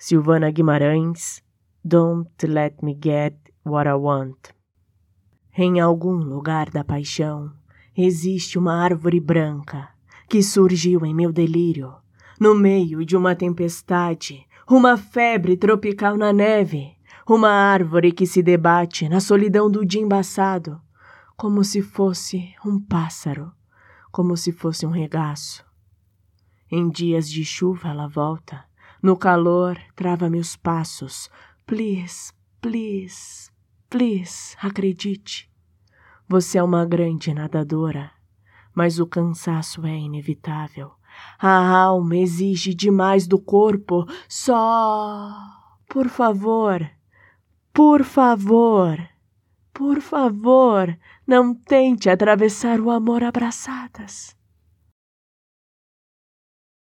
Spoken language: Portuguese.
Silvana Guimarães, Don't Let Me Get What I Want. Em algum lugar da paixão existe uma árvore branca que surgiu em meu delírio, no meio de uma tempestade, uma febre tropical na neve, uma árvore que se debate na solidão do dia embaçado, como se fosse um pássaro, como se fosse um regaço. Em dias de chuva ela volta, no calor trava meus passos. Please, please, please, acredite. Você é uma grande nadadora, mas o cansaço é inevitável. A alma exige demais do corpo. Só. Por favor, por favor, por favor, não tente atravessar o amor abraçadas.